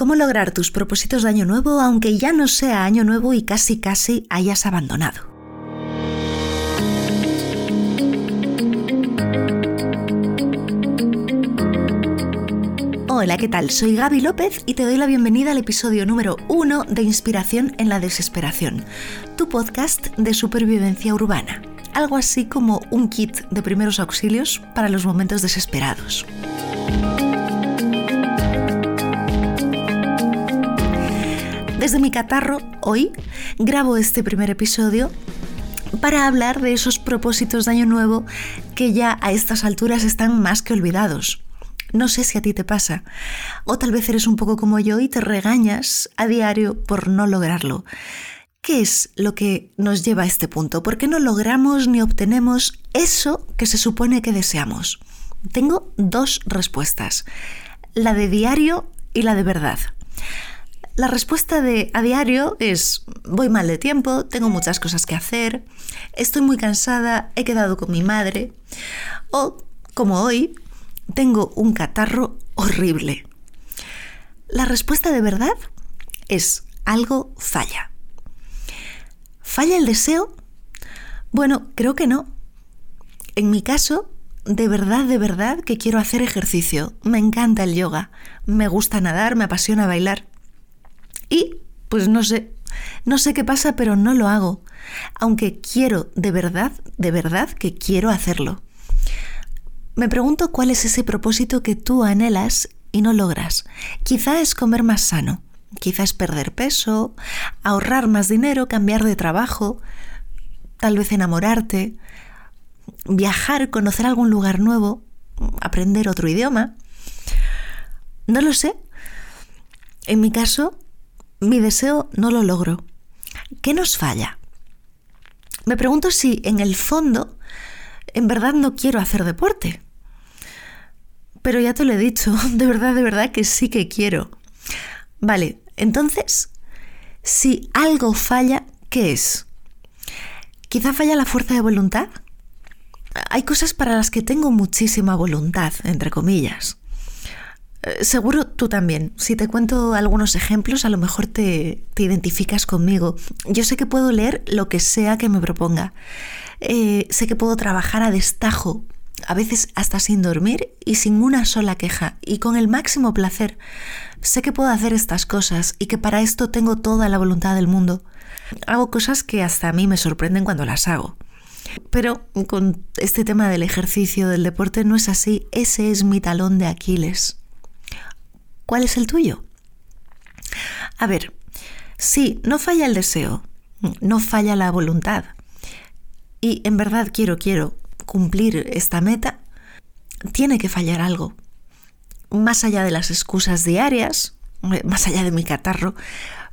¿Cómo lograr tus propósitos de año nuevo aunque ya no sea año nuevo y casi casi hayas abandonado? Hola, ¿qué tal? Soy Gaby López y te doy la bienvenida al episodio número uno de Inspiración en la Desesperación, tu podcast de supervivencia urbana. Algo así como un kit de primeros auxilios para los momentos desesperados. Desde mi catarro, hoy grabo este primer episodio para hablar de esos propósitos de año nuevo que ya a estas alturas están más que olvidados. No sé si a ti te pasa, o tal vez eres un poco como yo y te regañas a diario por no lograrlo. ¿Qué es lo que nos lleva a este punto? ¿Por qué no logramos ni obtenemos eso que se supone que deseamos? Tengo dos respuestas, la de diario y la de verdad. La respuesta de a diario es voy mal de tiempo, tengo muchas cosas que hacer, estoy muy cansada, he quedado con mi madre o como hoy, tengo un catarro horrible. La respuesta de verdad es algo falla. ¿Falla el deseo? Bueno, creo que no. En mi caso, de verdad, de verdad que quiero hacer ejercicio. Me encanta el yoga, me gusta nadar, me apasiona bailar. Y, pues no sé, no sé qué pasa, pero no lo hago. Aunque quiero, de verdad, de verdad que quiero hacerlo. Me pregunto cuál es ese propósito que tú anhelas y no logras. Quizá es comer más sano, quizá es perder peso, ahorrar más dinero, cambiar de trabajo, tal vez enamorarte, viajar, conocer algún lugar nuevo, aprender otro idioma. No lo sé. En mi caso, mi deseo no lo logro. ¿Qué nos falla? Me pregunto si en el fondo en verdad no quiero hacer deporte. Pero ya te lo he dicho, de verdad, de verdad que sí que quiero. Vale, entonces, si algo falla, ¿qué es? Quizá falla la fuerza de voluntad. Hay cosas para las que tengo muchísima voluntad, entre comillas. Eh, seguro tú también. Si te cuento algunos ejemplos, a lo mejor te, identificas conmigo. Yo sé que puedo leer lo que sea que me proponga. Eh, sé que puedo trabajar a destajo, a veces hasta sin dormir y sin una sola queja, y con el máximo placer. Sé que puedo hacer estas cosas y que para esto tengo toda la voluntad del mundo. Hago cosas que hasta a mí me sorprenden cuando las hago. Pero con este tema del ejercicio, del deporte, no es así. Ese es mi talón de Aquiles. ¿Cuál es el tuyo? A ver, sí, no falla el deseo, no falla la voluntad. Y en verdad quiero, quiero cumplir esta meta, tiene que fallar algo. Más allá de las excusas diarias, más allá de mi catarro,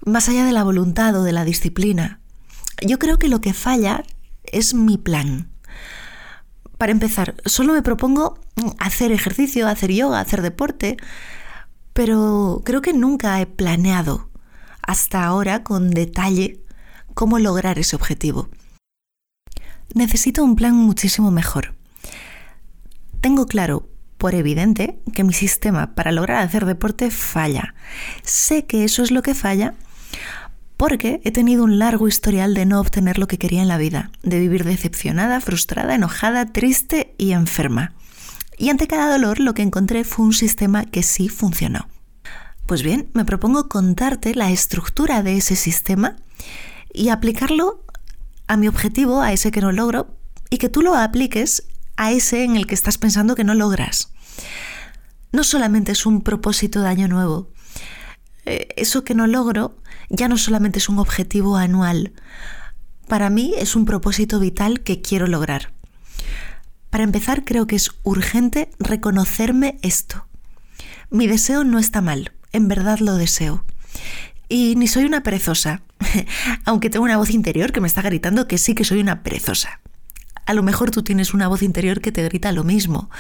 más allá de la voluntad o de la disciplina. Yo creo que lo que falla es mi plan. Para empezar, solo me propongo hacer ejercicio, hacer yoga, hacer deporte, pero creo que nunca he planeado hasta ahora con detalle cómo lograr ese objetivo. Necesito un plan muchísimo mejor. Tengo claro, por evidente, que mi sistema para lograr hacer deporte falla. Sé que eso es lo que falla porque he tenido un largo historial de no obtener lo que quería en la vida, de vivir decepcionada, frustrada, enojada, triste y enferma. Y ante cada dolor lo que encontré fue un sistema que sí funcionó. Pues bien, me propongo contarte la estructura de ese sistema y aplicarlo a mi objetivo, a ese que no logro, y que tú lo apliques a ese en el que estás pensando que no logras. No solamente es un propósito de año nuevo. Eh, eso que no logro ya no solamente es un objetivo anual. Para mí es un propósito vital que quiero lograr. Para empezar, creo que es urgente reconocerme esto. Mi deseo no está mal, en verdad lo deseo. Y ni soy una perezosa, aunque tengo una voz interior que me está gritando que sí que soy una perezosa. A lo mejor tú tienes una voz interior que te grita lo mismo,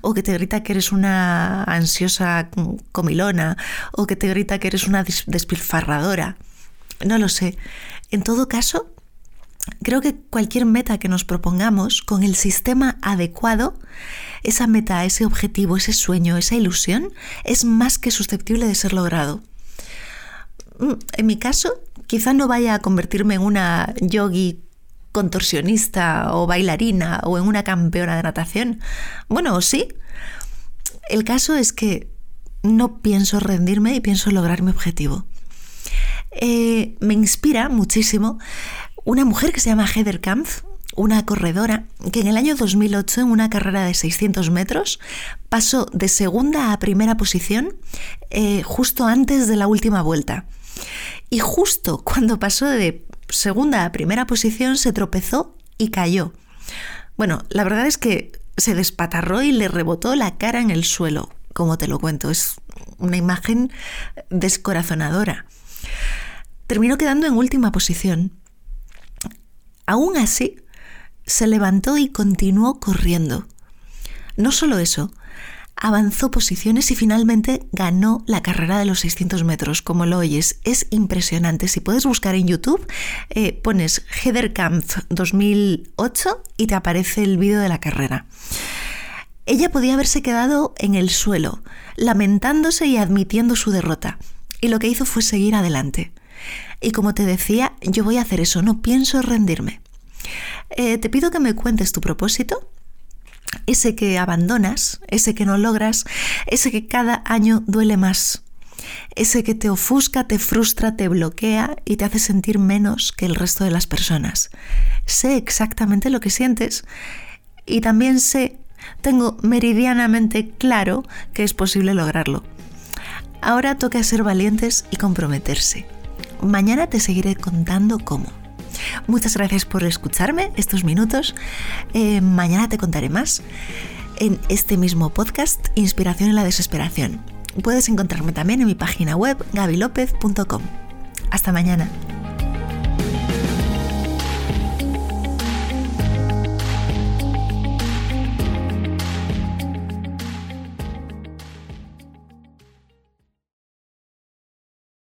o que te grita que eres una ansiosa comilona, o que te grita que eres una despilfarradora. No lo sé. En todo caso, Creo que cualquier meta que nos propongamos con el sistema adecuado, esa meta, ese objetivo, ese sueño, esa ilusión, es más que susceptible de ser logrado. mm, en mi caso, quizá no vaya a convertirme en una yogi contorsionista o bailarina o en una campeona de natación. Bueno, sí. El caso es que no pienso rendirme y pienso lograr mi objetivo. Eh, me inspira muchísimo una mujer que se llama Heather Kampf, una corredora que en el año 2008 en una carrera de 600 metros pasó de segunda a primera posición eh, justo antes de la última vuelta. Y justo cuando pasó de segunda a primera posición se tropezó y cayó. Bueno, la verdad es que se despatarró y le rebotó la cara en el suelo, como te lo cuento. Es una imagen descorazonadora. Terminó quedando en última posición. Aún así, se levantó y continuó corriendo. No solo eso, avanzó posiciones y finalmente ganó la carrera de los 600 metros, como lo oyes. Es impresionante. Si puedes buscar en YouTube, eh, pones Heather Kampf 2008 y te aparece el vídeo de la carrera. Ella podía haberse quedado en el suelo, lamentándose y admitiendo su derrota. Y lo que hizo fue seguir adelante. Y como te decía, yo voy a hacer eso, no pienso rendirme. Eh, te pido que me cuentes tu propósito, ese que abandonas, ese que no logras, ese que cada año duele más, ese que te ofusca, te frustra, te bloquea y te hace sentir menos que el resto de las personas. Sé exactamente lo que sientes y también sé, tengo meridianamente claro que es posible lograrlo. Ahora toca ser valientes y comprometerse. Mañana te seguiré contando cómo. Muchas gracias por escucharme estos minutos. Eh, mañana te contaré más en este mismo podcast, Inspiración en la Desesperación. Puedes encontrarme también en mi página web gabilopez.com. Hasta mañana.